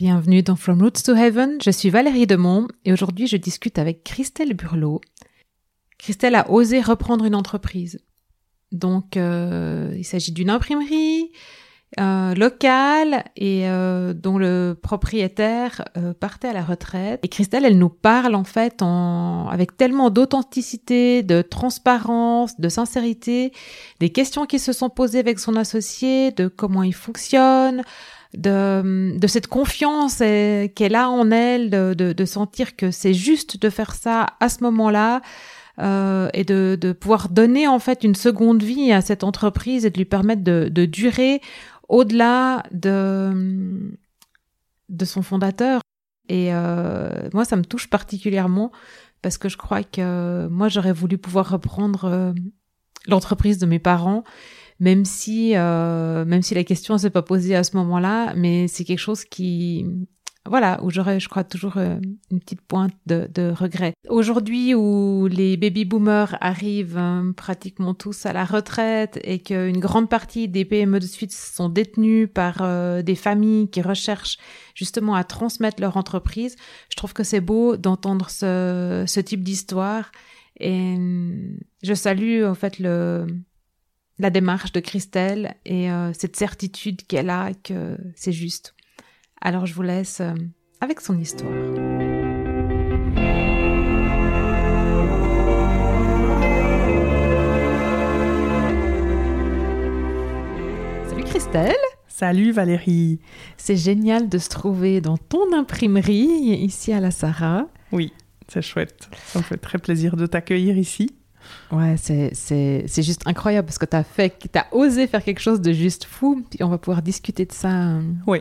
Bienvenue dans From Roots to Heaven, je suis Valérie Demont et aujourd'hui je discute avec Christelle Burlot. Christelle a osé reprendre une entreprise. Donc euh, il s'agit d'une imprimerie euh, locale et euh, dont le propriétaire euh, partait à la retraite. Et Christelle, elle nous parle en fait en, avec tellement d'authenticité, de transparence, de sincérité, des questions qui se sont posées avec son associé, de comment il fonctionne, de, de cette confiance qu'elle a en elle, de, de, de sentir que c'est juste de faire ça à ce moment-là. Euh, et de, de, pouvoir donner en fait une seconde vie à cette entreprise et de lui permettre de, de durer au-delà de, de son fondateur. Et euh, moi, ça me touche particulièrement parce que je crois que moi, j'aurais voulu pouvoir reprendre euh, l'entreprise de mes parents même si euh, même si la question s'est pas posée à ce moment-là, mais c'est quelque chose qui voilà, où j'aurais, je crois, toujours euh, une petite pointe de, de regret. Aujourd'hui, où les baby boomers arrivent euh, pratiquement tous à la retraite et qu'une grande partie des PME de suite sont détenues par des familles qui recherchent justement à transmettre leur entreprise, je trouve que c'est beau d'entendre ce, ce type d'histoire. Et je salue en fait le, la démarche de Christelle et euh, cette certitude qu'elle a que c'est juste. Alors je vous laisse euh, avec son histoire. Salut Christelle Salut Valérie C'est génial de se trouver dans ton imprimerie ici à la Sarah. Oui, c'est chouette. Ça me fait très plaisir de t'accueillir ici. Ouais, c'est juste incroyable parce que tu as fait, as osé faire quelque chose de juste fou. Puis on va pouvoir discuter de ça. Euh. Oui,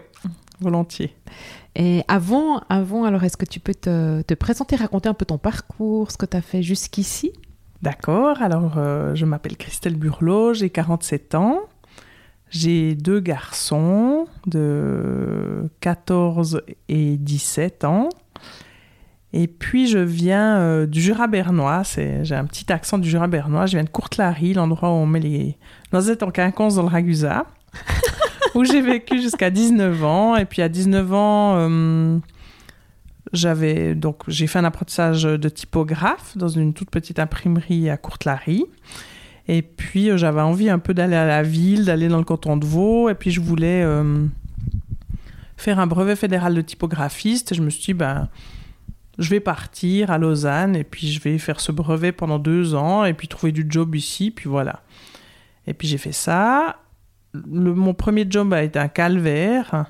volontiers. Et avant, avant alors est-ce que tu peux te, te, présenter, raconter un peu ton parcours, ce que tu as fait jusqu'ici? D'accord, alors euh, je m'appelle Christelle Burlot, j'ai 47 ans. J'ai deux garçons de 14 et 17 ans. Et puis je viens euh, du Jura bernois, j'ai un petit accent du Jura bernois, je viens de Courtelary, l'endroit où on met les noisettes en quinconce dans le ragusa, où j'ai vécu jusqu'à 19 ans. Et puis à 19 ans, euh, j'avais donc j'ai fait un apprentissage de typographe dans une toute petite imprimerie à Courtelary. Et puis euh, j'avais envie un peu d'aller à la ville, d'aller dans le canton de Vaud, et puis je voulais faire un brevet fédéral de typographiste. Et je me suis dit, ben je vais partir à Lausanne et puis je vais faire ce brevet pendant deux ans et puis trouver du job ici, puis voilà. Et puis j'ai fait ça. Le, mon premier job a été un calvaire.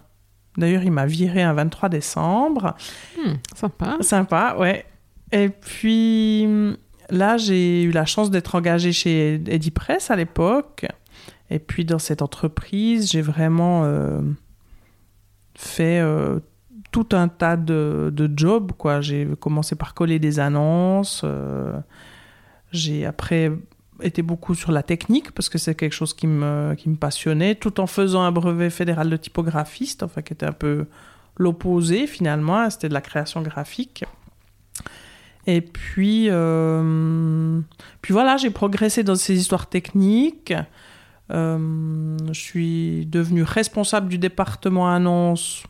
D'ailleurs, il m'a viré un 23 décembre. Hmm, sympa. Sympa, ouais. Et puis là, j'ai eu la chance d'être engagée chez Eddie Press à l'époque. Et puis dans cette entreprise, j'ai vraiment euh, fait euh, tout un tas de, de jobs. Quoi. J'ai commencé par coller des annonces. Euh, j'ai après été beaucoup sur la technique parce que c'est quelque chose qui me, qui me passionnait, tout en faisant un brevet fédéral de typographiste, enfin qui était un peu l'opposé finalement, c'était de la création graphique. Et puis, euh, puis voilà, j'ai progressé dans ces histoires techniques. Euh, je suis devenue responsable du département annonce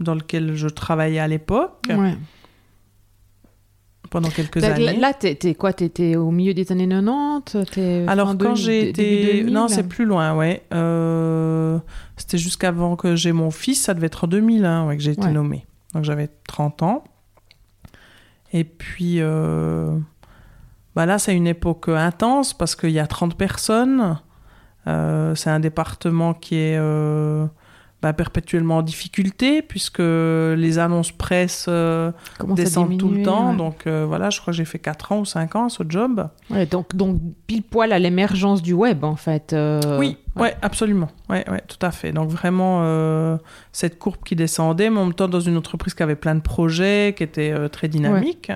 dans lequel je travaillais à l'époque. Pendant quelques années. Là, t'es quoi? T'étais au milieu des années 90 Alors, quand j'ai été. Non, c'est plus loin, ouais. Euh, c'était jusqu'avant que j'ai mon fils, ça devait être en 2001 ouais, que j'ai été nommée. Donc, j'avais 30 ans. Et puis, euh... bah là, c'est une époque intense parce qu'il y a 30 personnes. Euh, c'est un département qui est euh, bah, perpétuellement en difficulté puisque les annonces presse euh, descendent tout le temps. Donc euh, voilà, je crois que j'ai fait 4 ans ou 5 ans ce job. Ouais, donc, donc pile poil à l'émergence du web en fait. Euh, oui, ouais. absolument. Ouais, ouais, tout à fait. Donc vraiment cette courbe qui descendait, mais en même temps dans une entreprise qui avait plein de projets, qui était très dynamique.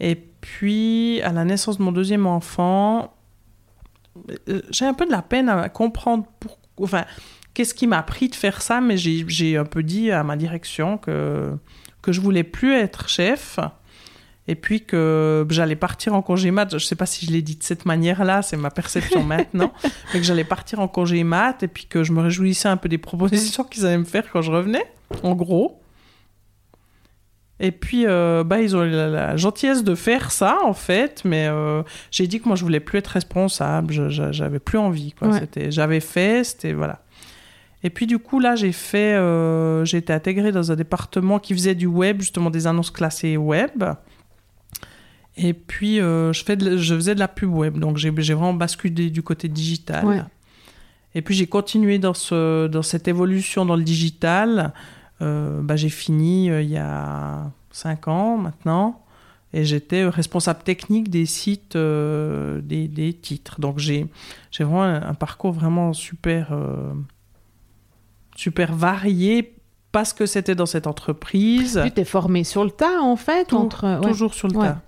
Et puis à la naissance de mon deuxième enfant, j'ai un peu de la peine à comprendre pourquoi. Enfin, qu'est-ce qui m'a pris de faire ça Mais j'ai un peu dit à ma direction que, que je voulais plus être chef Et puis que j'allais partir en congé mat. Je sais pas si je l'ai dit de cette manière-là, c'est ma perception maintenant, mais que j'allais partir en congé mat et puis que je me réjouissais un peu des propositions qu'ils allaient me faire quand je revenais, en gros. Et puis, euh, bah, ils ont eu la, la gentillesse de faire ça, en fait, mais euh, j'ai dit que moi, je voulais plus être responsable, j'avais plus envie, quoi. Ouais. C'était, j'avais fait, c'était, voilà. Et puis, du coup, là, j'ai fait, euh, j'ai été intégrée dans un département qui faisait du web, justement, des annonces classées web. Et puis, euh, je, fais de- je faisais de la pub web, donc j'ai, vraiment basculé du côté digital. Ouais. Et puis, j'ai continué dans, ce, dans cette évolution dans le digital. Euh, bah, j'ai fini il y a 5 ans maintenant et j'étais responsable technique des sites des, des titres. Donc j'ai j'ai vraiment un, un parcours vraiment super super varié parce que c'était dans cette entreprise. Tu t'es formé sur le tas, en fait, Tout- entre... ouais. Toujours sur le Ouais. tas.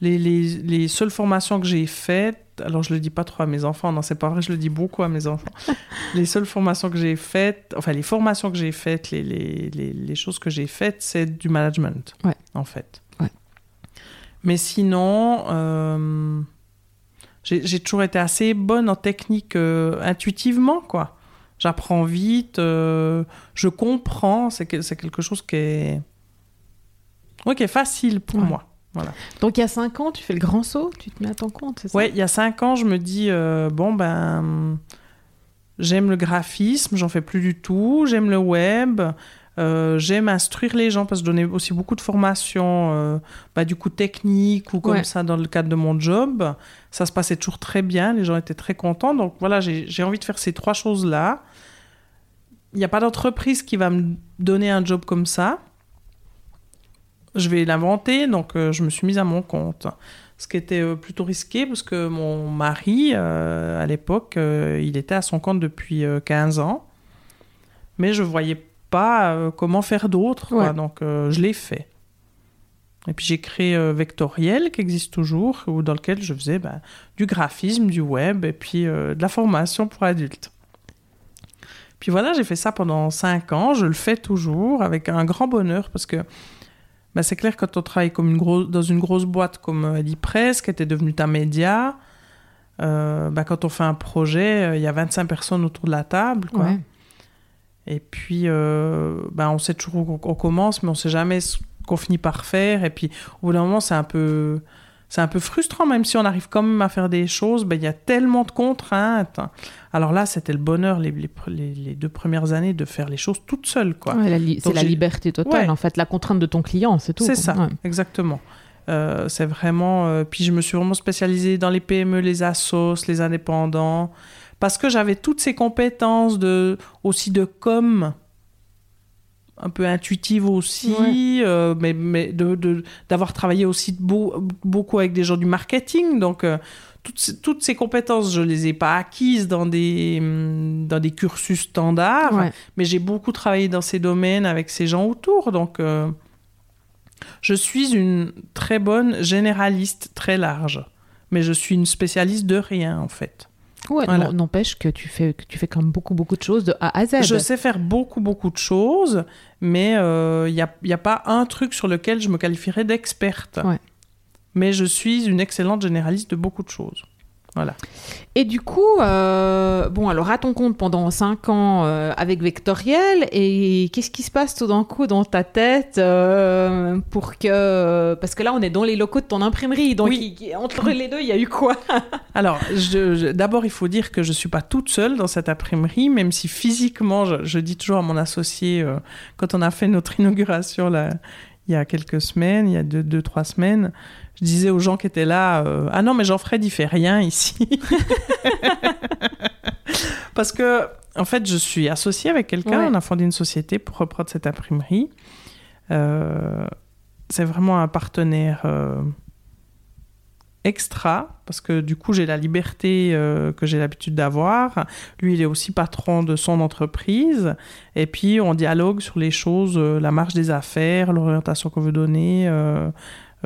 Les, les, les seules formations que j'ai faites, alors je le dis pas trop à mes enfants, non c'est pas vrai, je le dis beaucoup à mes enfants. les seules formations que j'ai faites, enfin les formations que j'ai faites, les, les, les, les choses que j'ai faites, c'est du management, Ouais. en fait. Ouais. Mais sinon, euh, j'ai j'ai toujours été assez bonne en technique euh, intuitivement, quoi. J'apprends vite, euh, je comprends, c'est que- c'est quelque chose qui est, ouais, qui est facile pour Ouais. moi. Voilà. Donc, il y a 5 ans, tu fais le grand saut, tu te mets à ton compte, c'est ça? Ouais, il y a cinq ans, je me dis euh, bon ben j'aime le graphisme, j'en fais plus du tout, j'aime le web, euh, j'aime instruire les gens parce que je donnais aussi beaucoup de formations, euh, bah, du coup technique ou comme Ouais. ça dans le cadre de mon job. Ça se passait toujours très bien, les gens étaient très contents. Donc voilà, j'ai envie de faire ces trois choses là. Il n'y a pas d'entreprise qui va me donner un job comme ça. Je vais l'inventer, donc euh, je me suis mise à mon compte ce qui était euh, plutôt risqué parce que mon mari, à l'époque, il était à son compte depuis euh, 15 ans, mais je voyais pas euh, comment faire d'autre. Ouais. donc euh, je l'ai fait. Et puis j'ai créé euh, Vectoriel, qui existe toujours, où, dans lequel je faisais ben, du graphisme, du web, et puis euh, de la formation pour adultes. Puis voilà, j'ai fait ça pendant 5 ans, je le fais toujours avec un grand bonheur parce que bah, c'est clair, quand on travaille comme une grosse, dans une grosse boîte comme euh, Press, qui était devenue ta média, euh, bah, quand on fait un projet, il y a 25 personnes autour de la table. Quoi. Ouais. Et puis, euh, bah, on sait toujours où on commence, mais on sait jamais ce qu'on finit par faire. Et puis, au bout d'un moment, c'est un peu... C'est un peu frustrant, même si on arrive quand même à faire des choses, bah, il y a tellement de contraintes. Alors là, c'était le bonheur les, les, les- deux premières années de faire les choses toute seule. Quoi. Ouais, c'est la liberté totale, Ouais. en fait, la contrainte de ton client, c'est tout. C'est ça, Ouais. exactement. Euh, c'est vraiment. euh, puis je me suis vraiment spécialisée dans les PME, les assos, les indépendants, parce que j'avais toutes ces compétences de aussi de com, un peu intuitive aussi, euh, mais, mais de, de- d'avoir travaillé aussi beau- beaucoup avec des gens du marketing, donc. euh, toutes, ces- toutes ces compétences, je les ai pas acquises dans des, hum, dans des cursus standards, Ouais. mais j'ai beaucoup travaillé dans ces domaines avec ces gens autour. Donc, euh, je suis une très bonne généraliste, très large. Mais je suis une spécialiste de rien, en fait. Ouais, Voilà. n'empêche que tu fais, que tu fais quand même beaucoup, beaucoup de choses de A à Z. Je sais faire beaucoup, beaucoup de choses, mais il n'y a, y a pas un truc sur lequel je me qualifierais d'experte. Ouais. Mais je suis une excellente généraliste de beaucoup de choses. Voilà. Et du coup, euh, bon, alors à ton compte pendant 5 ans euh, avec Vectoriel, et qu'est-ce qui se passe tout d'un coup dans ta tête euh, pour que. Parce que là, on est dans les locaux de ton imprimerie, donc Oui. il- entre les deux, il y a eu quoi? Alors, je- je- d'abord, il faut dire que je ne suis pas toute seule dans cette imprimerie, même si physiquement, je, je dis toujours à mon associé, quand on a fait notre inauguration là, il y a quelques semaines, il y a deux, deux trois semaines, je disais aux gens qui étaient là, euh, ah non, mais Jean-Fred, il fait rien ici. Parce que, en fait, je suis associée avec quelqu'un, Ouais. on a fondé une société pour reprendre cette imprimerie. Euh, c'est vraiment un partenaire euh, extra, parce que du coup, j'ai la liberté que j'ai l'habitude d'avoir. Lui, il est aussi patron de son entreprise. Et puis, on dialogue sur les choses, la marge des affaires, l'orientation qu'on veut donner,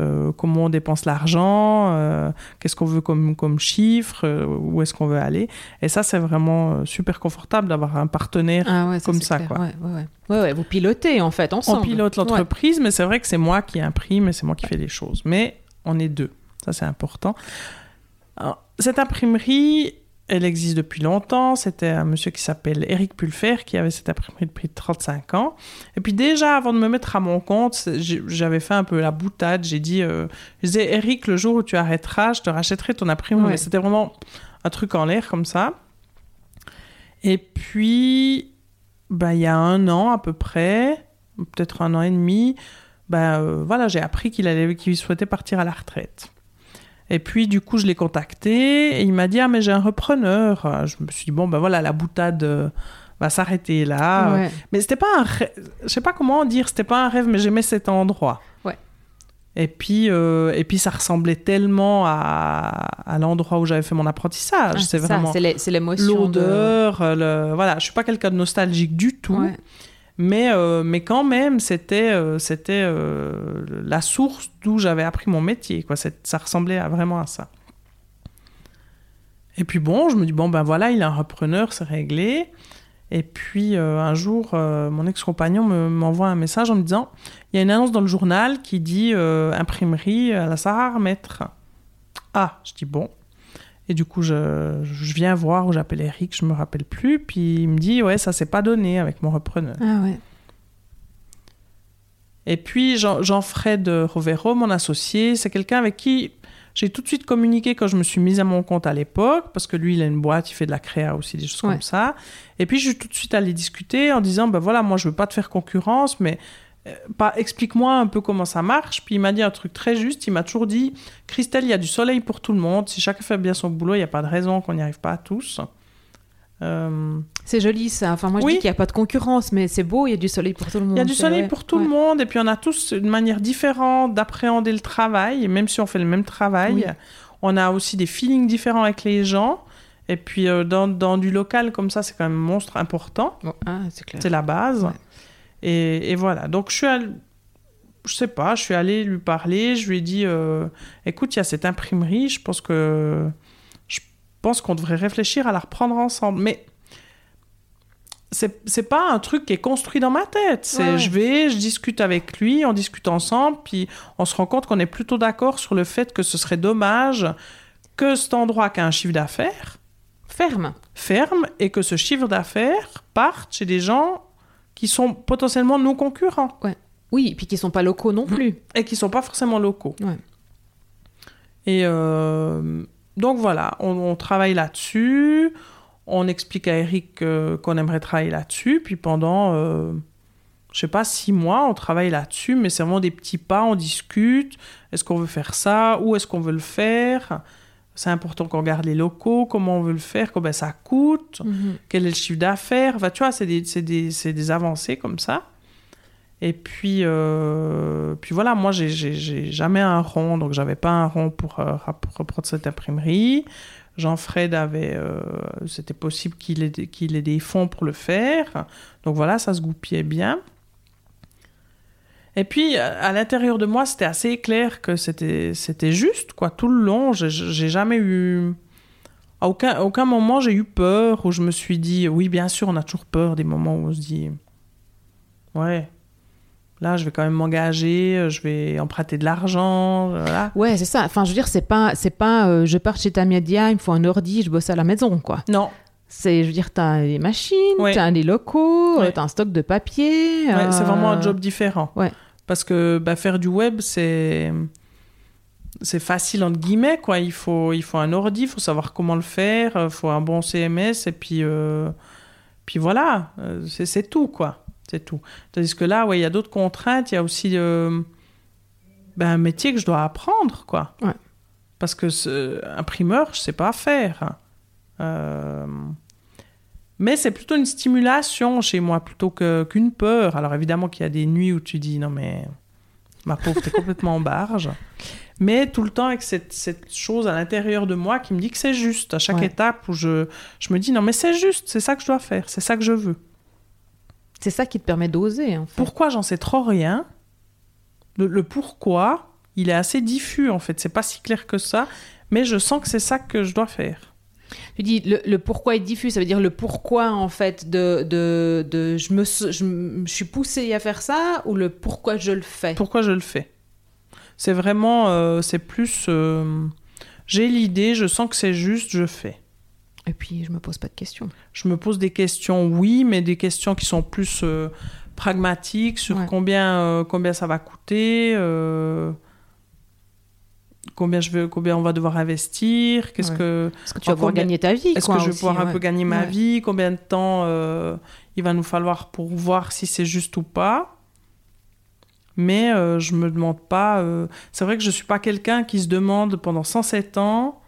euh, comment on dépense l'argent, euh, qu'est-ce qu'on veut comme, comme chiffre, euh, où est-ce qu'on veut aller. Et ça, c'est vraiment super confortable d'avoir un partenaire Ah ouais, comme ça, clair. quoi. Ouais, ouais, vous pilotez en fait ensemble. On pilote l'entreprise, mais c'est vrai que c'est moi qui imprime et c'est moi qui fais les choses. Mais on est deux. Ça, c'est important. Alors, cette imprimerie, elle existe depuis longtemps. C'était un monsieur qui s'appelle Eric Pulfer qui avait cette imprimerie depuis 35 ans. Et puis déjà, avant de me mettre à mon compte, j'avais fait un peu la boutade. J'ai dit, euh, je disais, Eric, le jour où tu arrêteras, je te rachèterai ton imprimerie. Ouais. C'était vraiment un truc en l'air comme ça. Et puis, bah, il y a un an à peu près, peut-être un an et demi, bah, euh, voilà, j'ai appris qu'il allait, qu'il souhaitait partir à la retraite. Et puis, du coup, je l'ai contacté et il m'a dit Ah, mais j'ai un repreneur. Je me suis dit Bon, ben voilà, la boutade euh, va s'arrêter là. Ouais. Mais c'était pas un rêve. Je sais pas comment dire, c'était pas un rêve, mais j'aimais cet endroit. Ouais. Et puis, euh, et puis, ça ressemblait tellement à, à l'endroit où j'avais fait mon apprentissage. Ah, c'est vraiment c'est l'émotion. de- l'odeur, euh, le... voilà. Je suis pas quelqu'un de nostalgique du tout. Ouais. Mais, euh, mais quand même, c'était euh, euh, la source d'où j'avais appris mon métier. Quoi. Ça ressemblait à, vraiment à ça. Et puis bon, je me dis, bon, ben voilà, il a un repreneur, c'est réglé. Et puis un jour, mon ex-compagnon me- m'envoie un message en me disant, il y a une annonce dans le journal qui dit imprimerie à la Sarah Maître. Ah, je dis bon. Et du coup, je, je viens voir où j'appelle Eric, je me rappelle plus. Puis il me dit, ouais, ça s'est pas donné avec mon repreneur. Ah ouais. Et puis Jean- Jean-Fred Rovero, mon associé, c'est quelqu'un avec qui j'ai tout de suite communiqué quand je me suis mise à mon compte à l'époque, parce que lui, il a une boîte, il fait de la créa aussi, des choses Ouais. comme ça. Et puis je suis tout de suite allée discuter en disant, ben voilà, moi je veux pas te faire concurrence, mais euh, pas, explique-moi un peu comment ça marche. Puis il m'a dit un truc très juste, il m'a toujours dit, Christelle, il y a du soleil pour tout le monde, si chacun fait bien son boulot, il n'y a pas de raison qu'on n'y arrive pas à tous. Euh, C'est joli ça. Enfin, moi je Oui. dis qu'il n'y a pas de concurrence, mais c'est beau, il y a du soleil pour tout le monde. Il y a du soleil vrai. pour tout le monde, et puis on a tous une manière différente d'appréhender le travail, même si on fait le même travail, Oui. on a aussi des feelings différents avec les gens. Et puis euh, dans, dans du local comme ça, c'est quand même un monstre important, Bon, ah, c'est la base. Ouais. Et, et voilà, donc je suis allée, je sais pas, je suis allée lui parler, je lui ai dit, euh, écoute, il y a cette imprimerie, je pense que je pense qu'on devrait réfléchir à la reprendre ensemble. Mais c'est pas un truc qui est construit dans ma tête. C'est Ouais, ouais. je vais, je discute avec lui, on discute ensemble, puis on se rend compte qu'on est plutôt d'accord sur le fait que ce serait dommage que cet endroit qui a un chiffre d'affaires Ferme. ferme et que ce chiffre d'affaires parte chez des gens qui sont potentiellement nos concurrents Oui, et puis qui sont pas locaux non plus. et qui sont pas forcément locaux. Ouais. Et euh, donc voilà, on, on travaille là-dessus. On explique à Eric euh, qu'on aimerait travailler là-dessus. Puis pendant, euh, je sais pas, six mois, on travaille là-dessus, mais c'est vraiment des petits pas, on discute. Est-ce qu'on veut faire ça? Où est-ce qu'on veut le faire? C'est important qu'on regarde les locaux, comment on veut le faire, combien ça coûte, Mhm. quel est le chiffre d'affaires. Enfin, tu vois, c'est des, c'est des, c'est des avancées comme ça. Et puis, euh, puis voilà, moi, j'ai- jamais un rond, donc j'avais pas un rond pour, euh, pour reprendre cette imprimerie. Jean-Fred avait, euh, c'était possible qu'il ait, ait des fonds pour le faire. Donc voilà, ça se goupillait bien. Et puis, à l'intérieur de moi, c'était assez clair que c'était c'était juste, quoi. Tout le long, j'ai- j'ai jamais eu... À aucun, à aucun moment, j'ai eu peur, où je me suis dit... Oui, bien sûr, on a toujours peur des moments où on se dit... Ouais, là, je vais quand même m'engager, je vais emprunter de l'argent, voilà. Ouais, c'est ça. Enfin, je veux dire, c'est pas, c'est pas, euh, je pars chez Tamedia, il me faut un ordi, je bosse à la maison, quoi. Non, C'est, je veux dire, t'as des machines, Ouais. t'as des locaux, Ouais. euh, t'as un stock de papier. Ouais, euh, c'est vraiment un job différent. ouais. Parce que bah, faire du web, c'est c'est facile entre guillemets quoi. Il faut il faut un ordi, il faut savoir comment le faire, il faut un bon CMS et puis euh, puis voilà, euh, c'est tout quoi. C'est tout. Tandis que là, ouais, il y a d'autres contraintes. Il y a aussi euh, ben, un métier que je dois apprendre quoi. Ouais. Parce que imprimeur, je sais pas faire. Euh, mais c'est plutôt une stimulation chez moi plutôt que- qu'une peur. Alors évidemment qu'il y a des nuits où tu dis non mais ma pauvre, t'es complètement en barge. Mais tout le temps avec cette, cette chose à l'intérieur de moi qui me dit que c'est juste. À chaque Ouais. étape où je, je me dis non mais c'est juste, c'est ça que je dois faire, c'est ça que je veux. C'est ça qui te permet d'oser, en fait. Pourquoi j'en sais trop rien? Le, le pourquoi, il est assez diffus en fait. C'est pas si clair que ça, mais je sens que c'est ça que je dois faire. Tu dis le, le pourquoi est diffus, ça veut dire le pourquoi en fait de, de, de je, me, je suis poussée à faire ça ou le pourquoi je le fais? Pourquoi je le fais? C'est vraiment, euh, c'est plus, euh, j'ai l'idée, je sens que c'est juste, je fais. Et puis je me pose pas de questions. Je me pose des questions, oui, mais des questions qui sont plus euh, pragmatiques sur Ouais. combien, combien ça va coûter. Combien, je veux, combien on va devoir investir Qu'est-ce Ouais. que Est-ce que tu vas pouvoir combien- gagner ta vie Est-ce que je vais pouvoir un peu gagner ma Ouais. vie Combien de temps euh, il va nous falloir pour voir si c'est juste ou pas Mais euh, je me demande pas. euh, C'est vrai que je suis pas quelqu'un qui se demande pendant 107 ans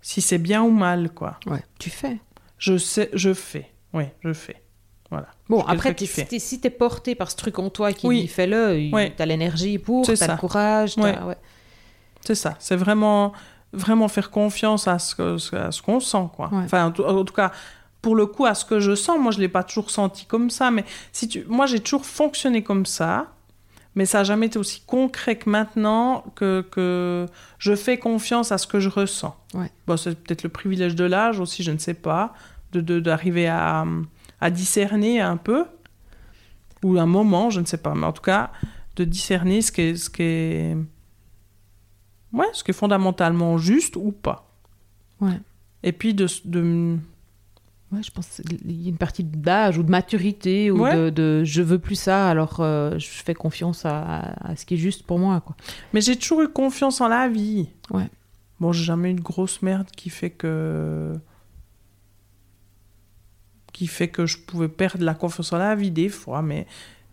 si c'est bien ou mal, quoi. Ouais, tu fais. Je sais, je fais. Oui, je fais. Voilà. Bon, après, fait. t'es- si t'es porté par ce truc en toi qui Oui. dit fais-le, il- Ouais. t'as l'énergie pour, t'as ça. le courage, Ouais. C'est ça. C'est vraiment, vraiment faire confiance à ce, que- à ce qu'on sent, quoi. Ouais. Enfin, en tout, en tout cas, pour le coup, à ce que je sens, moi, je l'ai pas toujours senti comme ça, mais si tu, moi, j'ai toujours fonctionné comme ça, mais ça n'a jamais été aussi concret que maintenant que, que je fais confiance à ce que je ressens. Ouais. Bon, c'est peut-être le privilège de l'âge aussi, je ne sais pas, de de- d'arriver à, à discerner un peu, ou un moment, je ne sais pas, mais en tout cas, de discerner ce qui est, ce qui est, ouais, ce qui est fondamentalement juste ou pas. Ouais. Et puis de, de Ouais, je pense qu'il y a une partie d'âge ou de maturité ou Ouais. de, de je veux plus ça, alors euh, je fais confiance à, à ce qui est juste pour moi. Quoi. Mais j'ai toujours eu confiance en la vie. Ouais. Bon, j'ai jamais eu de grosse merde qui fait que. qui fait que je pouvais perdre la confiance en la vie des fois, mais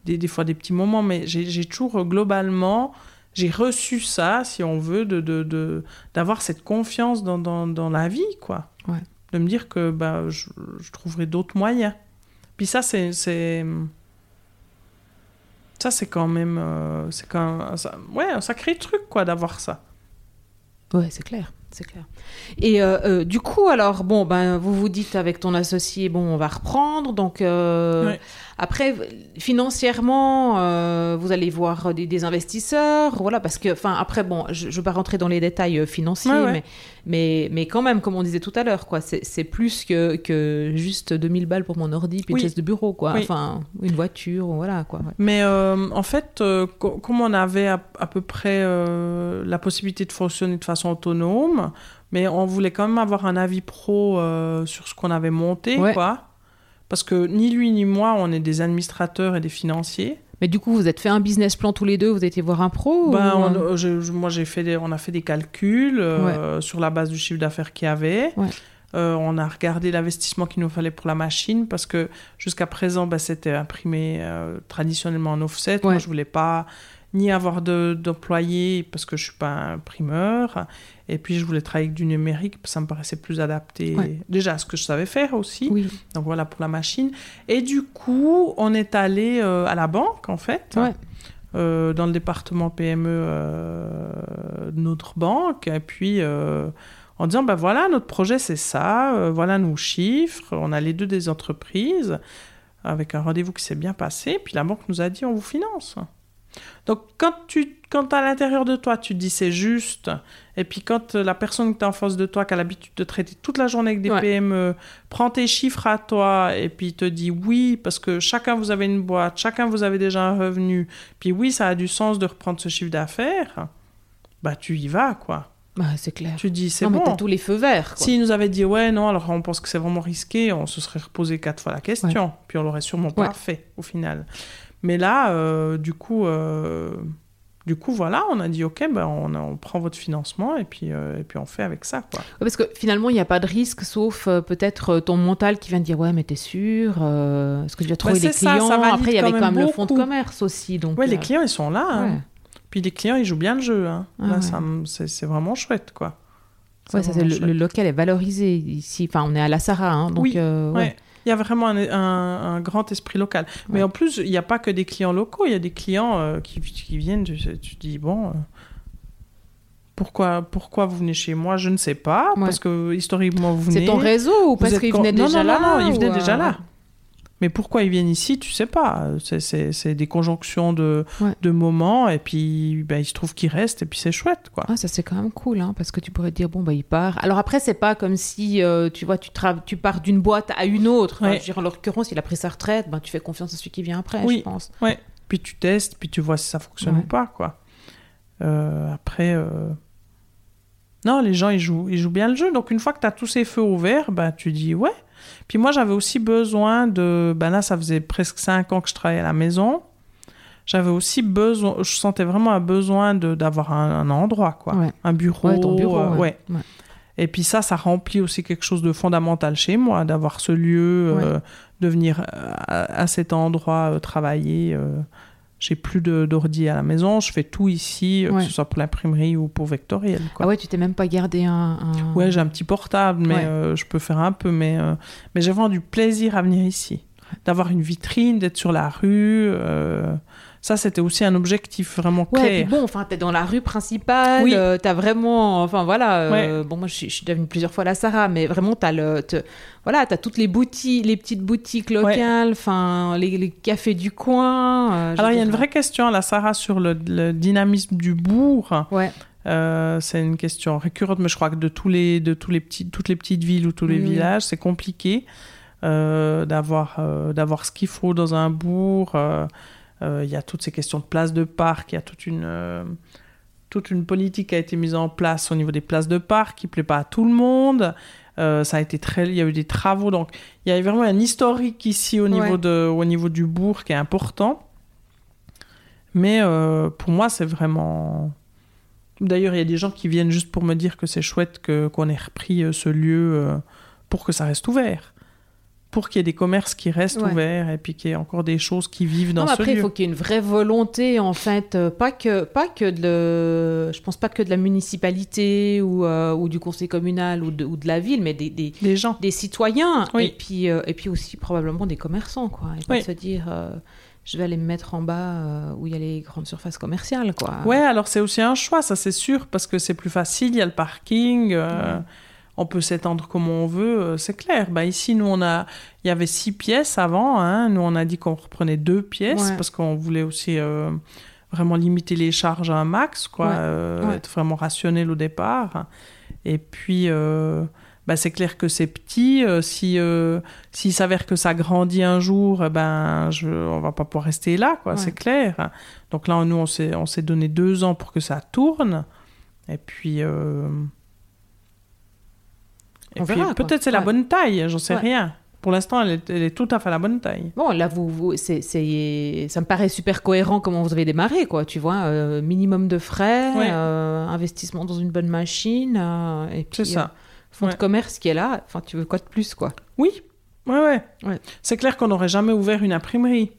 des, des fois des petits moments. Mais j'ai j'ai toujours, euh, globalement, j'ai reçu ça, si on veut, de de- de- d'avoir cette confiance dans, dans, dans la vie, quoi. Ouais. De me dire que bah, je, je trouverai d'autres moyens. Puis ça, c'est. c'est- Ça, c'est quand même. euh, c'est quand ça- ouais, un sacré truc, quoi, d'avoir ça. Ouais, c'est clair, c'est clair. Et euh, euh, du coup, alors, bon, ben, vous vous dites avec ton associé, bon, on va reprendre. Donc, euh. Après, financièrement, euh, vous allez voir des, des investisseurs, voilà, parce que, enfin, après, bon, je ne veux pas rentrer dans les détails euh, financiers, Ouais, ouais. Mais, mais, mais quand même, comme on disait tout à l'heure, quoi, c'est plus que, que juste 2000 balles pour mon ordi puis Oui. une chaise de bureau, quoi. Oui. Enfin, une voiture, voilà, quoi. ouais. Mais euh, en fait, euh, co- comme on avait à, à peu près la possibilité de fonctionner de façon autonome, mais on voulait quand même avoir un avis pro sur ce qu'on avait monté, quoi. Parce que ni lui ni moi, on est des administrateurs et des financiers. Mais du coup, vous êtes fait un business plan tous les deux, vous étiez voir un pro Ben, ou, on- euh, je- moi, j'ai fait des, on a fait des calculs euh, sur la base du chiffre d'affaires qu'il y avait. Ouais. Euh, on a regardé l'investissement qu'il nous fallait pour la machine parce que jusqu'à présent, ben, c'était imprimé euh, traditionnellement en offset. Moi, Ouais. je voulais pas ni avoir de- d'employés parce que je suis pas imprimeur. Et puis, je voulais travailler avec du numérique ça me paraissait plus adapté Ouais. déjà à ce que je savais faire aussi. Oui, Donc voilà pour la machine. Et du coup, on est allé euh, à la banque en fait ouais. euh, dans le département PME euh, de notre banque, et puis euh, en disant, ben voilà, notre projet c'est ça, euh, voilà nos chiffres, on a les deux des entreprises, avec un rendez-vous qui s'est bien passé, puis la banque nous a dit, on vous finance. Donc quand, tu, quand à l'intérieur de toi, tu te dis c'est juste, et puis quand euh, la personne qui est en face de toi, qui a l'habitude de traiter toute la journée avec des Ouais. PME, prend tes chiffres à toi, et puis te dit oui, parce que chacun vous avez une boîte, chacun vous avez déjà un revenu, puis oui, ça a du sens de reprendre ce chiffre d'affaires, bah tu y vas, quoi. Bah, c'est clair. Tu dis c'est mais bon. t'as tous les feux verts. Quoi. S'il nous avait dit ouais, non, alors on pense que c'est vraiment risqué, on se serait reposé quatre fois la question, puis on l'aurait sûrement pas fait au final. Mais là, euh, du coup, euh, du coup, voilà, on a dit ok, ben on, on prend votre financement et puis euh, et puis on fait avec ça, quoi. Ouais, Parce que finalement, il n'y a pas de risque, sauf peut-être ton mental qui vient de dire Ouais, mais t'es sûr Est-ce que tu vas trouver c'est les clients ça Après, il y avait quand même le fonds de commerce aussi. Donc, Ouais, les clients ils sont là, hein. ouais. puis les clients ils jouent bien le jeu. Hein. Ah c'est vraiment chouette, quoi. Ouais, ça, le, local est valorisé ici. Enfin, on est à la Sarah, hein, donc Oui, ouais. Il y a vraiment un, un- un grand esprit local. Mais Ouais. en plus, il n'y a pas que des clients locaux, il y a des clients euh, qui, qui viennent, tu, tu te dis, bon, euh, pourquoi, pourquoi vous venez chez moi? Je ne sais pas, Ouais. parce que historiquement, vous venez... C'est ton réseau ou parce qu'ils venaient non, déjà non, là non, non, ils venaient déjà euh, là. Mais pourquoi ils viennent ici, tu sais pas. C'est- des conjonctions de, Ouais. de moments, et puis ben, il se trouve qu'ils restent, et puis c'est chouette, quoi. Ah, ça c'est quand même cool, hein, parce que tu pourrais te dire bon bah il part. Alors après c'est pas comme si euh, tu vois tu, pars d'une boîte à une autre. Enfin, Ouais. je veux dire, en l'occurrence il a pris sa retraite, ben tu fais confiance à celui qui vient après, Oui. je pense. Puis tu testes, puis tu vois si ça fonctionne Ouais. ou pas, quoi. Euh, après, euh, non, les gens, ils jouent, ils jouent bien le jeu. Donc, une fois que tu as tous ces feux ouverts, bah, tu dis ouais. Puis moi, j'avais aussi besoin de... Ben là, ça faisait presque cinq ans que je travaillais à la maison. J'avais aussi besoin... Je sentais vraiment un besoin d'avoir un, un endroit, quoi. Ouais. Un bureau. Ouais, ton bureau. euh, ouais. ouais. Ouais. Et puis ça, ça remplit aussi quelque chose de fondamental chez moi, d'avoir ce lieu, euh, de venir euh, à, à cet endroit euh, travailler. J'ai plus d'ordi à la maison, je fais tout ici, euh, Ouais. que ce soit pour l'imprimerie ou pour Vectoriel. Quoi. Ah ouais, tu t'es même pas gardé un. un- Ouais, j'ai un petit portable, mais Ouais. euh, je peux faire un peu. Mais, euh, mais j'ai vraiment du plaisir à venir ici. D'avoir une vitrine, d'être sur la rue. euh, ça, c'était aussi un objectif vraiment Ouais, clair. puis bon, enfin, t'es dans la rue principale, Oui. euh, t'as vraiment, enfin voilà, euh, bon, moi je suis, je suis devenue plusieurs fois la Sarah, mais vraiment t'as le, te- voilà, t'as toutes les boutiques, les petites boutiques locales, enfin, les, les cafés du coin. euh, Alors, il y a une vraie question à la Sarah sur le, le dynamisme du bourg. Ouais, Euh, c'est une question récurrente, mais je crois que de, tous les, de tous les petits, toutes les petites villes ou tous les villages, c'est compliqué euh, d'avoir euh, d'avoir ce qu'il faut dans un bourg. Euh, Il y a toutes ces questions de places de parc, il y a toute une, euh, toute une politique qui a été mise en place au niveau des places de parc qui ne plaît pas à tout le monde. Euh, ça a été très, il y a eu des travaux, donc il y a vraiment un historique ici au niveau, Ouais. de, au niveau du bourg qui est important. Mais euh, pour moi, c'est vraiment. D'ailleurs, il y a des gens qui viennent juste pour me dire que c'est chouette que, qu'on ait repris ce lieu pour que ça reste ouvert. Pour qu'il y ait des commerces qui restent Ouais. ouverts et puis qu'il y ait encore des choses qui vivent dans Non, ce après, il lieu. faut qu'il y ait une vraie volonté, en fait, euh, pas que, pas que de le, je pense pas que de la municipalité ou, euh, ou du conseil communal ou de, ou de la ville, mais des, gens. des citoyens Oui. et puis euh, et puis aussi probablement des commerçants quoi et pas Oui. se dire euh, je vais aller me mettre en bas euh, où il y a les grandes surfaces commerciales quoi Ouais, alors c'est aussi un choix, ça c'est sûr, parce que c'est plus facile, il y a le parking, euh. On peut s'étendre comme on veut, euh, c'est clair. Bah, ici, nous, on a, il y avait six pièces avant, hein. nous on a dit qu'on reprenait deux pièces, Ouais. parce qu'on voulait aussi euh, vraiment limiter les charges à un max, quoi, Ouais. euh, Ouais. être vraiment rationnel au départ. Et puis, euh, bah, c'est clair que c'est petit, si s'il s'avère que ça grandit un jour, eh ben, je, on va pas pouvoir rester là, quoi, c'est clair. Donc là, nous, on s'est, on s'est donné deux ans pour que ça tourne. Et puis, et On puis verra, quoi. peut-être c'est la bonne taille, j'en sais Ouais. rien. Pour l'instant, elle est, elle est tout à fait la bonne taille. bon là vous, vous c'est, ça me paraît super cohérent comment vous avez démarré quoi tu vois euh, minimum de frais Ouais. euh, investissement dans une bonne machine euh, et puis C'est ça. euh, fonds de commerce qui est là enfin tu veux quoi de plus quoi? Oui, ouais, ouais. Ouais. C'est clair qu'on n'aurait jamais ouvert une imprimerie.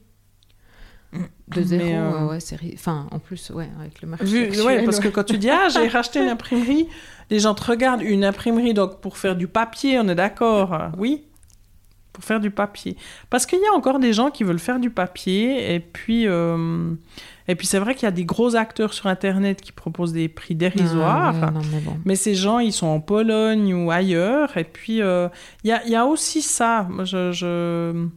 De zéro euh, euh, ouais c'est enfin en plus ouais avec le marché Vu- actuel, ouais, parce que quand tu dis ah j'ai racheté une imprimerie, les gens te regardent une imprimerie donc pour faire du papier, on est d'accord Oui, pour faire du papier. Parce qu'il y a encore des gens qui veulent faire du papier et puis euh, et puis c'est vrai qu'il y a des gros acteurs sur internet qui proposent des prix dérisoires. Ah, ouais, non, mais bon. Mais ces gens, ils sont en Pologne ou ailleurs. Et puis, euh, il y, a, il y a aussi ça. Je-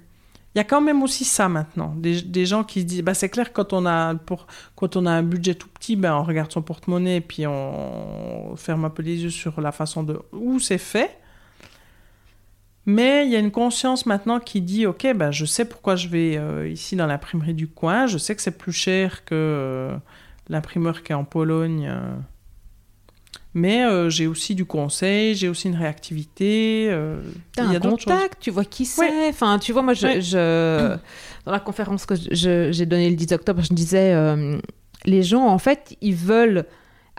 Il y a quand même aussi ça maintenant. Des, gens qui se disent... Bah, c'est clair, quand on, a, pour, quand on a un budget tout petit, ben, on regarde son porte-monnaie et puis on ferme un peu les yeux sur la façon de où c'est fait. Mais il y a une conscience maintenant qui dit, OK, ben, je sais pourquoi je vais euh, ici dans l'imprimerie du coin. Je sais que c'est plus cher que euh, l'imprimeur qui est en Pologne. euh. Mais euh, j'ai aussi du conseil, j'ai aussi une réactivité. euh, T'as il y a un d'autres choses. contact, tu vois qui c'est? Ouais. Enfin, tu vois, moi, je, Ouais. je- dans la conférence que j'ai donnée le 10 octobre, je disais, euh, les gens, en fait, ils veulent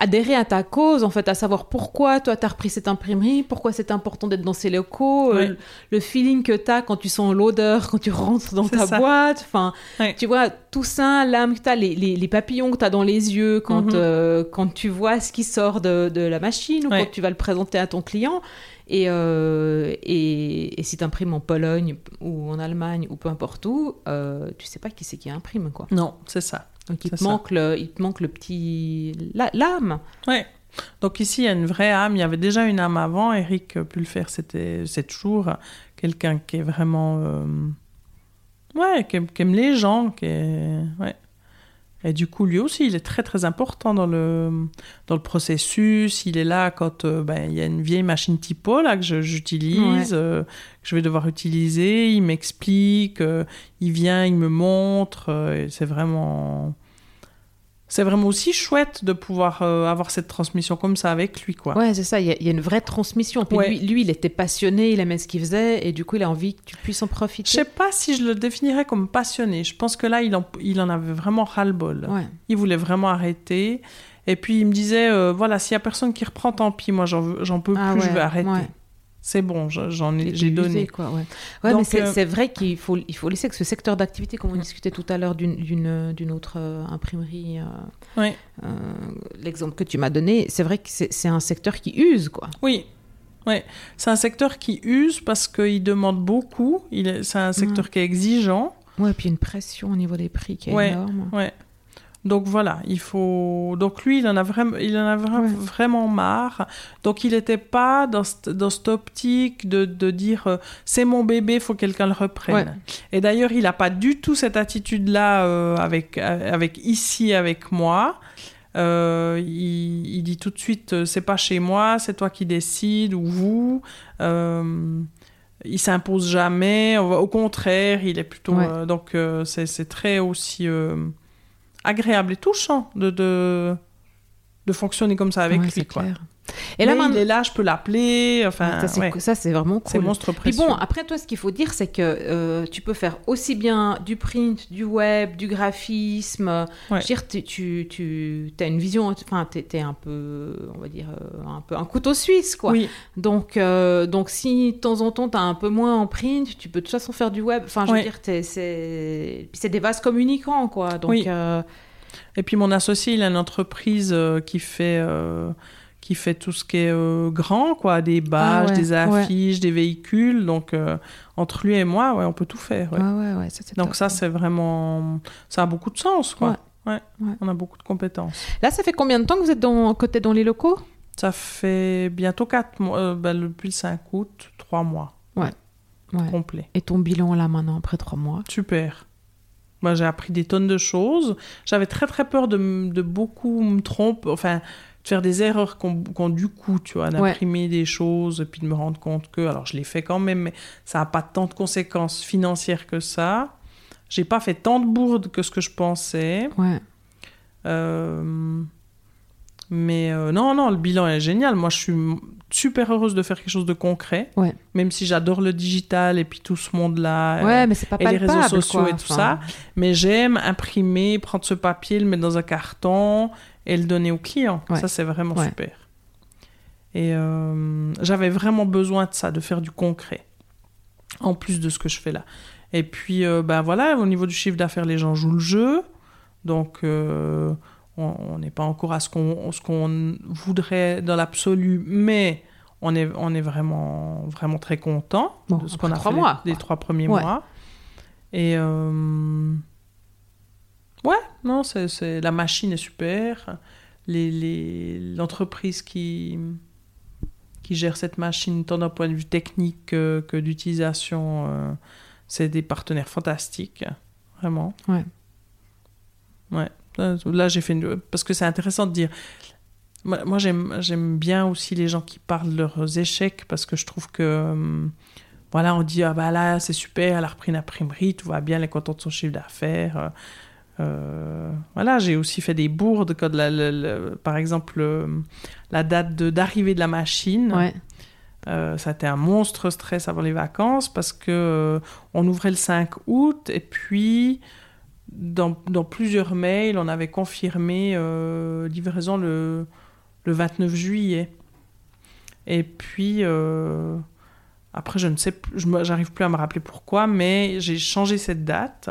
adhérer à ta cause, en fait, à savoir pourquoi toi, tu as repris cette imprimerie, pourquoi c'est important d'être dans ces locaux, euh, le feeling que tu as quand tu sens l'odeur, quand tu rentres dans ta ça. boîte. Enfin, tu vois, tout ça, l'âme que tu as, les, les- les papillons que tu as dans les yeux quand, Mhm. euh, quand tu vois ce qui sort de, de la machine ou quand tu vas le présenter à ton client. Et, euh, et, et si tu imprimes en Pologne ou en Allemagne ou peu importe où, tu sais pas qui c'est qui imprime. Quoi. Non, c'est ça. Donc il te, manque le, il te manque le petit. L'âme. Ouais. Donc ici, il y a une vraie âme. Il y avait déjà une âme avant. Eric Pulfer, c'était, c'est toujours quelqu'un qui est vraiment, euh, Ouais, qui aime, qui aime les gens, qui est... ouais. Et du coup, lui aussi, il est très très important dans le, dans le processus. Il est là quand euh, ben, il y a une vieille machine typo là, que j'utilise, Ouais. euh, que je vais devoir utiliser. Il m'explique, euh, il vient, il me montre. c'est vraiment... C'est vraiment aussi chouette de pouvoir euh, avoir cette transmission comme ça avec lui, quoi. Ouais, c'est ça, il y, a- il y a une vraie transmission. Puis Ouais. lui, lui, il était passionné, il aimait ce qu'il faisait, et du coup, il a envie que tu puisses en Je profiter. sais pas si je le définirais comme passionné. Je pense que là, il en, il en avait vraiment ras-le-bol. Ouais. Il voulait vraiment arrêter. Et puis il me disait, euh, voilà, s'il y a personne qui reprend, tant pis, moi j'en peux Ah plus, je vais arrêter. C'est bon, je- j'en ai, j'ai donné. Quoi, ouais, ouais Donc, mais c'est euh, c'est vrai qu'il faut, il faut laisser que ce secteur d'activité, comme on discutait tout à l'heure d'une- autre euh, imprimerie, euh, Oui, l'exemple que tu m'as donné, c'est vrai que c'est un secteur qui use, quoi. oui. Ouais. C'est un secteur qui use parce qu'il demande beaucoup. Il est- C'est un secteur qui est exigeant. Ouais, puis une pression au niveau des prix qui est Ouais. énorme. Ouais. Donc voilà, il faut. Donc lui, il en a vraiment, il en a vra- Ouais. vraiment marre. Donc il n'était pas dans, cette- dans cette optique de, de dire euh, c'est mon bébé, faut que quelqu'un le reprenne. Ouais. Et d'ailleurs, il n'a pas du tout cette attitude-là euh, avec euh, avec ici avec moi. Euh, il, il dit tout de suite c'est pas chez moi, c'est toi qui décides ou vous. Il s'impose jamais. Au contraire, il est plutôt Ouais. donc c'est c'est très aussi agréable et touchant de, de, de fonctionner comme ça avec Ouais, lui. Quoi. clair. Et là, Mais maintenant- il est là, je peux l'appeler. Enfin, ça, c'est ouais, c'est vraiment c'est cool. monstre Puis précieux. bon, après toi, ce qu'il faut dire, c'est que euh, tu peux faire aussi bien du print, du web, du graphisme. Ouais. Je veux dire, tu, tu, tu as une vision, enfin, tu es, un peu, on va dire, euh, un peu un couteau suisse, quoi. oui, Donc, euh, donc si de temps en temps, tu as un peu moins en print, tu peux de toute façon faire du web. Enfin, je Ouais. veux dire, t'es- c'est puis c'est des vases communicants, quoi. Donc, Oui. euh, Et puis mon associé, il a une entreprise qui fait qui fait tout ce qui est euh, grand, quoi, des badges, Ah ouais, des affiches, des véhicules. Donc euh, entre lui et moi, ouais, on peut tout faire. ouais. ça, c'est Donc top. ça, c'est vraiment, ça a beaucoup de sens, quoi. On a beaucoup de compétences. Là, ça fait combien de temps que vous êtes dans, côté dans les locaux? Ça fait bientôt quatre mois, euh, ben, depuis le 5 août, trois mois Ouais. complet. Et ton bilan là maintenant après trois mois? Super. Moi, j'ai appris des tonnes de choses. J'avais très très peur de, de beaucoup me tromper, enfin, de faire des erreurs qu'on qu'on du coup, tu vois, d'imprimer des choses puis de me rendre compte que, alors je l'ai fait quand même, mais ça n'a pas tant de conséquences financières que ça. J'ai pas fait tant de bourdes que ce que je pensais. Ouais. Euh, Mais euh, non, non, le bilan est génial. Moi, je suis super heureuse de faire quelque chose de concret. Ouais. Même si j'adore le digital et puis tout ce monde-là. euh, Ouais, mais c'est pas et les réseaux sociaux quoi. et tout Enfin, Mais j'aime imprimer, prendre ce papier, le mettre dans un carton et le donner au client. Ouais. Ça, c'est vraiment Ouais. super. Et euh, j'avais vraiment besoin de ça, de faire du concret, en plus de ce que je fais là. Et puis, euh, ben voilà, au niveau du chiffre d'affaires, les gens jouent le jeu. Donc, euh, on n'est pas encore à ce qu'on voudrait dans l'absolu, mais on est, on est vraiment, vraiment très content Bon, de ce qu'on a trois fait mois, les, trois premiers Ouais. mois. Et ouais, non, c'est, la machine est super. Les, les, l'entreprise qui, qui gère cette machine, tant d'un point de vue technique que, que d'utilisation, euh, c'est des partenaires fantastiques, vraiment. Ouais. Ouais. Là, j'ai fait une... Parce que c'est intéressant de dire... Moi, j'aime, j'aime bien aussi les gens qui parlent de leurs échecs parce que je trouve que... hum, voilà, on dit, ah bah là, c'est super, elle a repris une imprimerie, tout va bien, elle est contente de son chiffre d'affaires. Euh, euh, voilà, j'ai aussi fait des bourdes quand, la- la- la- par exemple, le- la date d'arrivée de la machine. Ouais. Euh, ça a été un monstre stress avant les vacances parce que euh, on ouvrait le 5 août et puis dans, dans plusieurs mails, on avait confirmé euh, livraison le, le 29 juillet. Et puis euh, après, je ne sais, j'arrive plus à me rappeler pourquoi, mais j'ai changé cette date.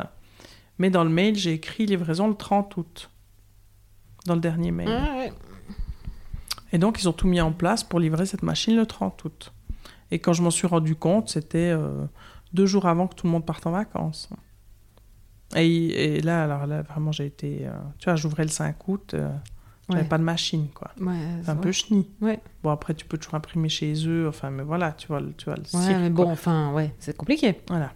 Mais dans le mail, j'ai écrit livraison le 30 août. Dans le dernier mail. Ouais, Et donc, ils ont tout mis en place pour livrer cette machine le 30 août. Et quand je m'en suis rendu compte, c'était euh, deux jours avant que tout le monde parte en vacances. Et, et là, alors là, vraiment, j'ai été. euh, tu vois, j'ouvrais le 5 août, euh, j'avais Ouais. pas de machine, quoi. ouais, C'est un peu chenille. Ouais. Bon, après, tu peux toujours imprimer chez eux, enfin, mais voilà, tu vois, le- tu vois le Ouais, cirque, mais quoi. bon, enfin, ouais, c'est compliqué. Voilà.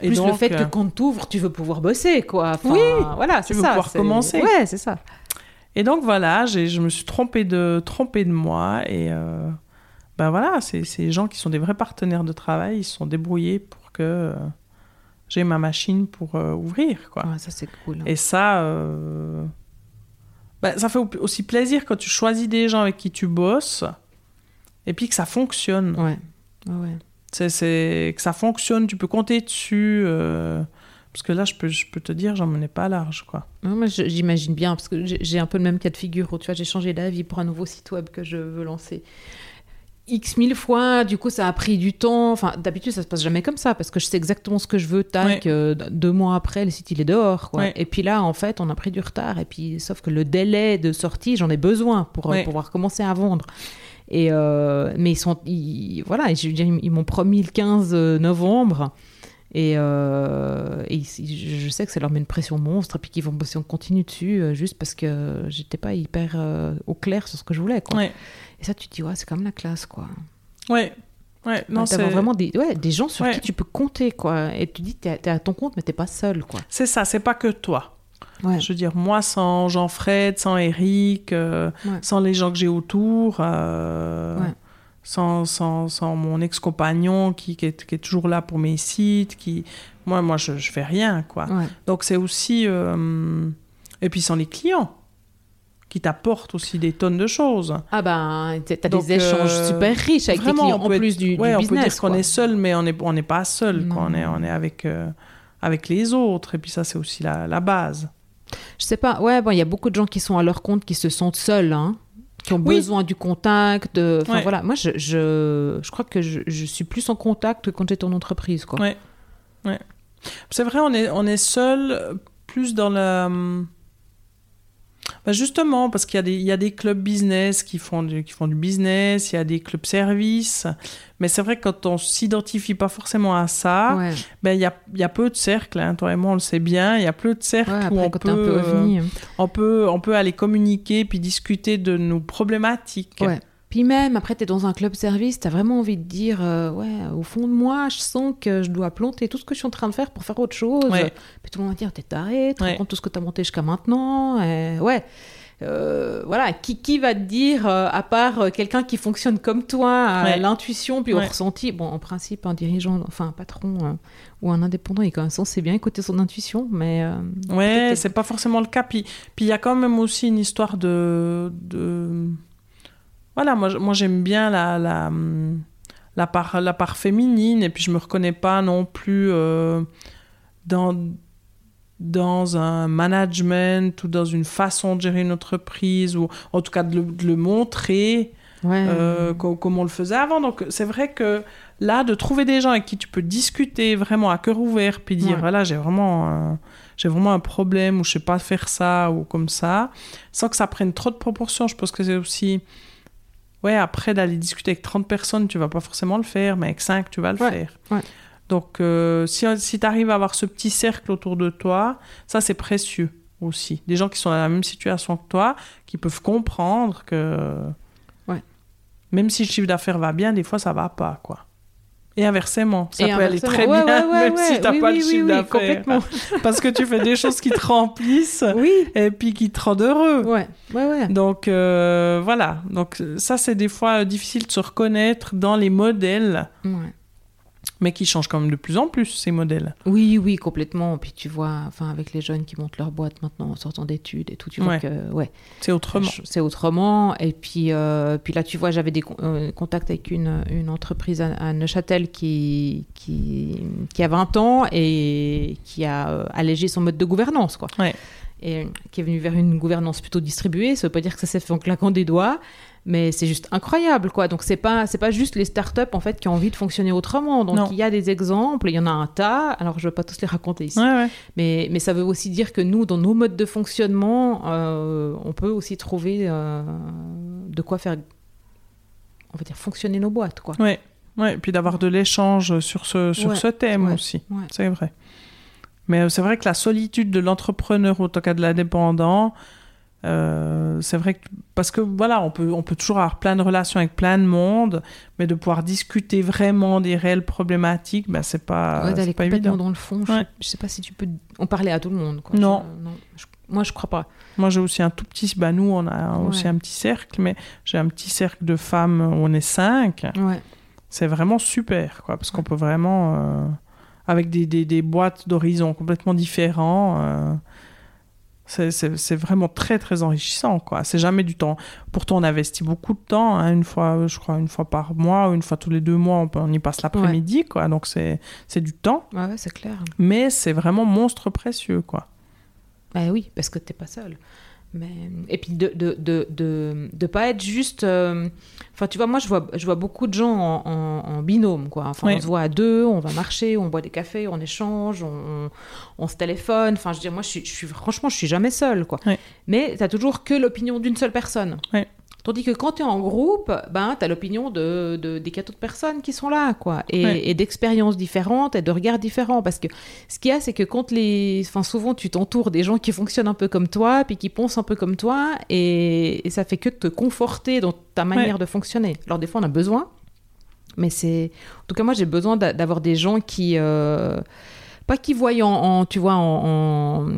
Et Plus donc, le fait que euh, quand t'ouvres, tu veux pouvoir bosser, quoi. Enfin, Oui, voilà, tu c'est veux ça. pouvoir c'est- commencer. Ouais, c'est ça. Et donc voilà, je me suis trompée de, trompée de moi et euh, ben voilà, des gens qui sont des vrais partenaires de travail, ils se sont débrouillés pour que euh, j'ai ma machine pour euh, ouvrir quoi. Ouais, ça, c'est cool. Et ça, ben, ça fait au- aussi plaisir quand tu choisis des gens avec qui tu bosses et puis que ça fonctionne. Ouais, ouais. C'est que ça fonctionne, tu peux compter dessus. euh, parce que là, je peux, je peux te dire, j'en menais pas large quoi. Non, j'imagine bien, parce que j'ai un peu le même cas de figure où, tu vois, j'ai changé d'avis pour un nouveau site web que je veux lancer. X mille fois, du coup, ça a pris du temps. Enfin, d'habitude, ça se passe jamais comme ça, parce que je sais exactement ce que je veux, tac, Ouais. euh, deux mois après, le site, il est dehors, quoi. Ouais. Et puis là, en fait, on a pris du retard, et puis, sauf que le délai de sortie, j'en ai besoin pour euh, pouvoir commencer à vendre. Et euh, mais ils sont, ils- voilà, je veux dire, ils m'ont promis le 15 novembre. Et, euh, et je sais que ça leur met une pression monstre et puis qu'ils vont bosser en continu dessus euh, juste parce que j'étais pas hyper euh, au clair sur ce que je voulais. Quoi. Ouais, Et ça, tu te dis, ouais, c'est comme la classe. quoi. ouais, ouais. Non, c'est vraiment des, ouais, des gens sur Ouais. qui tu peux compter. quoi. Et tu dis, t'es t'es à ton compte, mais t'es pas seul. quoi. c'est ça, c'est pas que toi. Ouais. Je veux dire, moi, sans Jean-Fred, sans Eric, euh, Ouais. sans les gens que j'ai autour, euh, Ouais. sans, sans, sans mon ex-compagnon qui, qui, est, qui est toujours là pour mes sites, qui... moi, moi je, je fais rien, quoi. Donc, c'est aussi... euh, Et puis, sans les clients, qui t'apportent aussi des tonnes de choses. Ah ben, t'as Donc, des échanges euh, super riches avec vraiment, tes clients on en être- plus du, du ouais, on business. peut dire qu'on est seul, mais on n'est on n'est pas seul, quoi. On est, on est avec, euh, avec les autres. Et puis, ça, c'est aussi la, la base. Je sais pas, ouais, bon, il y a beaucoup de gens qui sont à leur compte qui se sentent seuls, hein, qui ont Oui. besoin du contact. De... Enfin Ouais. voilà, moi je, je, je crois que je, je suis plus en contact que quand j'étais en entreprise. Quoi. Ouais. C'est vrai, on est, on est seul euh, plus dans la. hum, bah, justement, parce qu'il y, a des- il y a des clubs business qui font, du, qui font du business, il y a des clubs services. Mais c'est vrai que quand on s'identifie pas forcément à ça, ouais, ben, il y, a, y a peu de cercles. hein, toi et moi, on le sait bien. Il y a peu de cercles ouais, où on peut, peu euh, on, peut, on peut aller communiquer puis discuter de nos problématiques. Ouais. Puis même, après, t'es dans un club service, t'as vraiment envie de dire, euh, ouais, au fond de moi, je sens que je dois planter tout ce que je suis en train de faire pour faire autre chose. Ouais. Puis tout le monde va dire, t'es taré, tu Ouais. tout ce que t'as monté jusqu'à maintenant. Et ouais. Euh, voilà, qui, qui va te dire, euh, à part quelqu'un qui fonctionne comme toi, Ouais. l'intuition, puis au ressenti, bon, en principe, un dirigeant, enfin un patron ou un indépendant, il est quand même censé bien écouter son intuition, mais... Ouais, c'est pas forcément le cas. Puis puis il y a quand même aussi une histoire de. de... Voilà, moi, moi j'aime bien la, la, la, part, la part féminine, et puis je me reconnais pas non plus euh, dans, dans un management ou dans une façon de gérer une entreprise, ou en tout cas de le, de le montrer ouais. euh, co- comme on le faisait avant. Donc c'est vrai que là, de trouver des gens avec qui tu peux discuter vraiment à cœur ouvert, puis dire Ouais. voilà, j'ai vraiment, un- j'ai vraiment un problème ou je sais pas faire ça ou comme ça, sans que ça prenne trop de proportions. Je pense que c'est aussi ouais après d'aller discuter avec 30 personnes, tu vas pas forcément le faire, mais avec 5 tu vas le Ouais, faire. ouais. Donc euh, si si tu arrives à avoir ce petit cercle autour de toi, ça c'est précieux aussi. Des gens qui sont dans la même situation que toi, qui peuvent comprendre que Ouais. même si le chiffre d'affaires va bien, des fois ça va pas, quoi. Et inversement, ça Et peut aller très Ouais, bien, ouais, ouais, même si t'as Oui, pas oui, le chiffre oui, d'affaires. complètement. Parce que tu fais des choses qui te remplissent et puis qui te rendent heureux. ouais, ouais, ouais. Donc euh, voilà, donc ça c'est des fois difficile de se reconnaître dans les modèles. Mais qui changent quand même de plus en plus ces modèles. Oui, oui, complètement. Puis tu vois, enfin, avec les jeunes qui montent leur boîte maintenant en sortant d'études et tout, tu vois Ouais. que, ouais, C'est autrement. c'est autrement. Et puis, euh, puis là, tu vois, j'avais des con- euh, contacts avec une, une entreprise à, à Neuchâtel qui, qui, qui a 20 ans et qui a euh, allégé son mode de gouvernance, quoi. Ouais. Et qui est venu vers une gouvernance plutôt distribuée. Ça veut pas dire que ça s'est fait en claquant des doigts. Mais c'est juste incroyable, quoi. Donc c'est pas c'est pas juste les startups en fait qui ont envie de fonctionner autrement. Donc Non. il y a des exemples, il y en a un tas. Alors je vais pas tous les raconter ici, Ouais, ouais. mais mais ça veut aussi dire que nous, dans nos modes de fonctionnement, euh, on peut aussi trouver euh, de quoi faire, on va dire fonctionner nos boîtes, quoi. Ouais, ouais. Et puis d'avoir de l'échange sur ce, sur Ouais, ce thème aussi. C'est vrai. Mais euh, c'est vrai que la solitude de l'entrepreneur, au cas de l'indépendant, Euh, c'est vrai que parce que voilà, on peut on peut toujours avoir plein de relations avec plein de monde, mais de pouvoir discuter vraiment des réelles problématiques, ben c'est pas Ouais, d'aller complètement évident. dans le fond. Je, Ouais. sais, je sais pas si tu peux en parler à tout le monde. Quoi. Non. Je- non. Je- moi, je crois pas. Moi, j'ai aussi un tout petit, bah nous, on a aussi un petit cercle, mais j'ai un petit cercle de femmes où on est cinq. Ouais. C'est vraiment super, quoi, parce qu'on peut vraiment, euh, avec des, des, des boîtes d'horizons complètement différents, euh, c'est- vraiment très, très enrichissant, quoi. C'est jamais du temps. Pourtant, on investit beaucoup de temps, hein, une fois, je crois, une fois par mois, ou une fois tous les deux mois, on, peut- on y passe l'après-midi, quoi. Donc, c'est c'est du temps, Ouais, ouais, c'est clair. mais c'est vraiment monstre précieux, quoi. Bah oui, parce que t'es pas seul. Mais... Et puis de de, de, de, de pas être juste... euh, Enfin, tu vois, moi, je vois, je vois beaucoup de gens en, en, en binôme, quoi. Enfin, Oui. on se voit à deux, on va marcher, on boit des cafés, on échange, on, on, on se téléphone. Enfin, je veux dire, moi, je suis, je suis, franchement, je suis jamais seule, quoi. Oui. Mais t'as toujours que l'opinion d'une seule personne. Oui. Tandis que quand tu es en groupe, ben, tu as l'opinion de, de, des quatre autres personnes qui sont là, quoi. Et, Ouais. et d'expériences différentes et de regards différents. Parce que ce qu'il y a, c'est que quand les. Enfin, souvent, tu t'entoures des gens qui fonctionnent un peu comme toi, puis qui pensent un peu comme toi, et, et ça fait que te conforter dans ta manière de fonctionner. Alors, des fois, on a besoin, mais c'est. En tout cas, moi, j'ai besoin d'a- d'avoir des gens qui. euh, Pas qui voient en, en- tu vois, en. en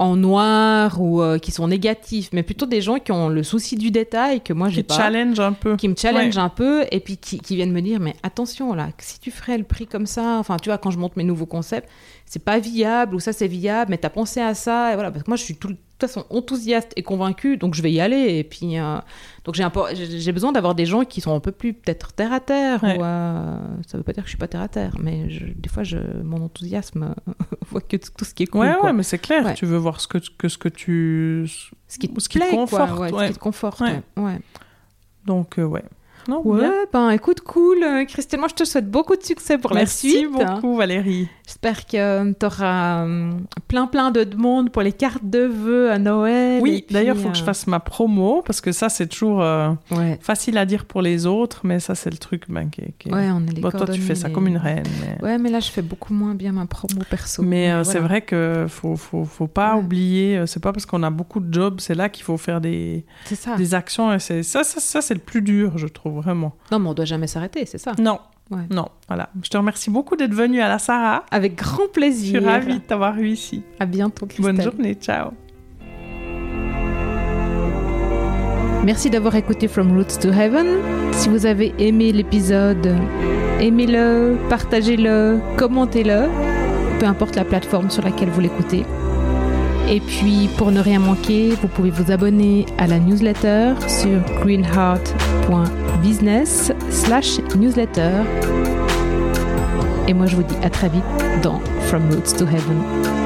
en noir ou euh, qui sont négatifs, mais plutôt des gens qui ont le souci du détail que moi j'ai Qui pas challenge un peu. qui me challenge Ouais. un peu et puis qui, qui viennent me dire mais attention là si tu ferais le prix comme ça enfin tu vois quand je monte mes nouveaux concepts c'est pas viable ou ça c'est viable mais t'as pensé à ça et voilà parce que moi je suis tout, de toute façon enthousiaste et convaincue donc je vais y aller et puis euh, donc j'ai peu- besoin d'avoir des gens qui sont un peu plus peut-être terre à terre Ouais. ou euh, ça veut pas dire que je suis pas terre à terre mais je- des fois je, mon enthousiasme voit que tout ce qui est cool Ouais, quoi. ouais, mais c'est clair. Ouais. Tu veux voir ce que, que ce que tu. ce qui te ce qui te plaît, quoi, conforte, ouais, ce qui te conforte Ouais. Donc, euh, ouais. Non, Ouais, bien. ben écoute, cool. Christelle, moi je te souhaite beaucoup de succès pour Merci la suite. hein. beaucoup, Valérie. J'espère que tu auras plein plein de demandes pour les cartes de vœux à Noël. Oui, d'ailleurs, il faut que je euh, fasse ma promo parce que ça, c'est toujours euh, Ouais, facile à dire pour les autres, mais ça, c'est le truc ben, qui, ouais, on est les Bon, toi, tu fais ça comme une reine. Mais, Ouais, mais là je fais beaucoup moins bien ma promo perso. mais euh, c'est vrai que faut, faut, faut pas Ouais. oublier, euh, c'est pas parce qu'on a beaucoup de jobs, c'est là qu'il faut faire des, ça. des actions. Et ça, ça, ça c'est le plus dur, je trouve, vraiment. Non, mais on doit jamais s'arrêter, c'est ça. Non, Ouais. non, voilà. Je te remercie beaucoup d'être venu à la Sarah. Avec grand Je plaisir. suis ravie de t'avoir eu ici. À bientôt, Christelle. Bonne journée, ciao. Merci d'avoir écouté From Roots to Heaven. Si vous avez aimé l'épisode, aimez-le, partagez-le, commentez-le, peu importe la plateforme sur laquelle vous l'écoutez. Et puis, pour ne rien manquer, vous pouvez vous abonner à la newsletter sur greenheart.business slash newsletter. Et moi, je vous dis à très vite dans From Roots to Heaven.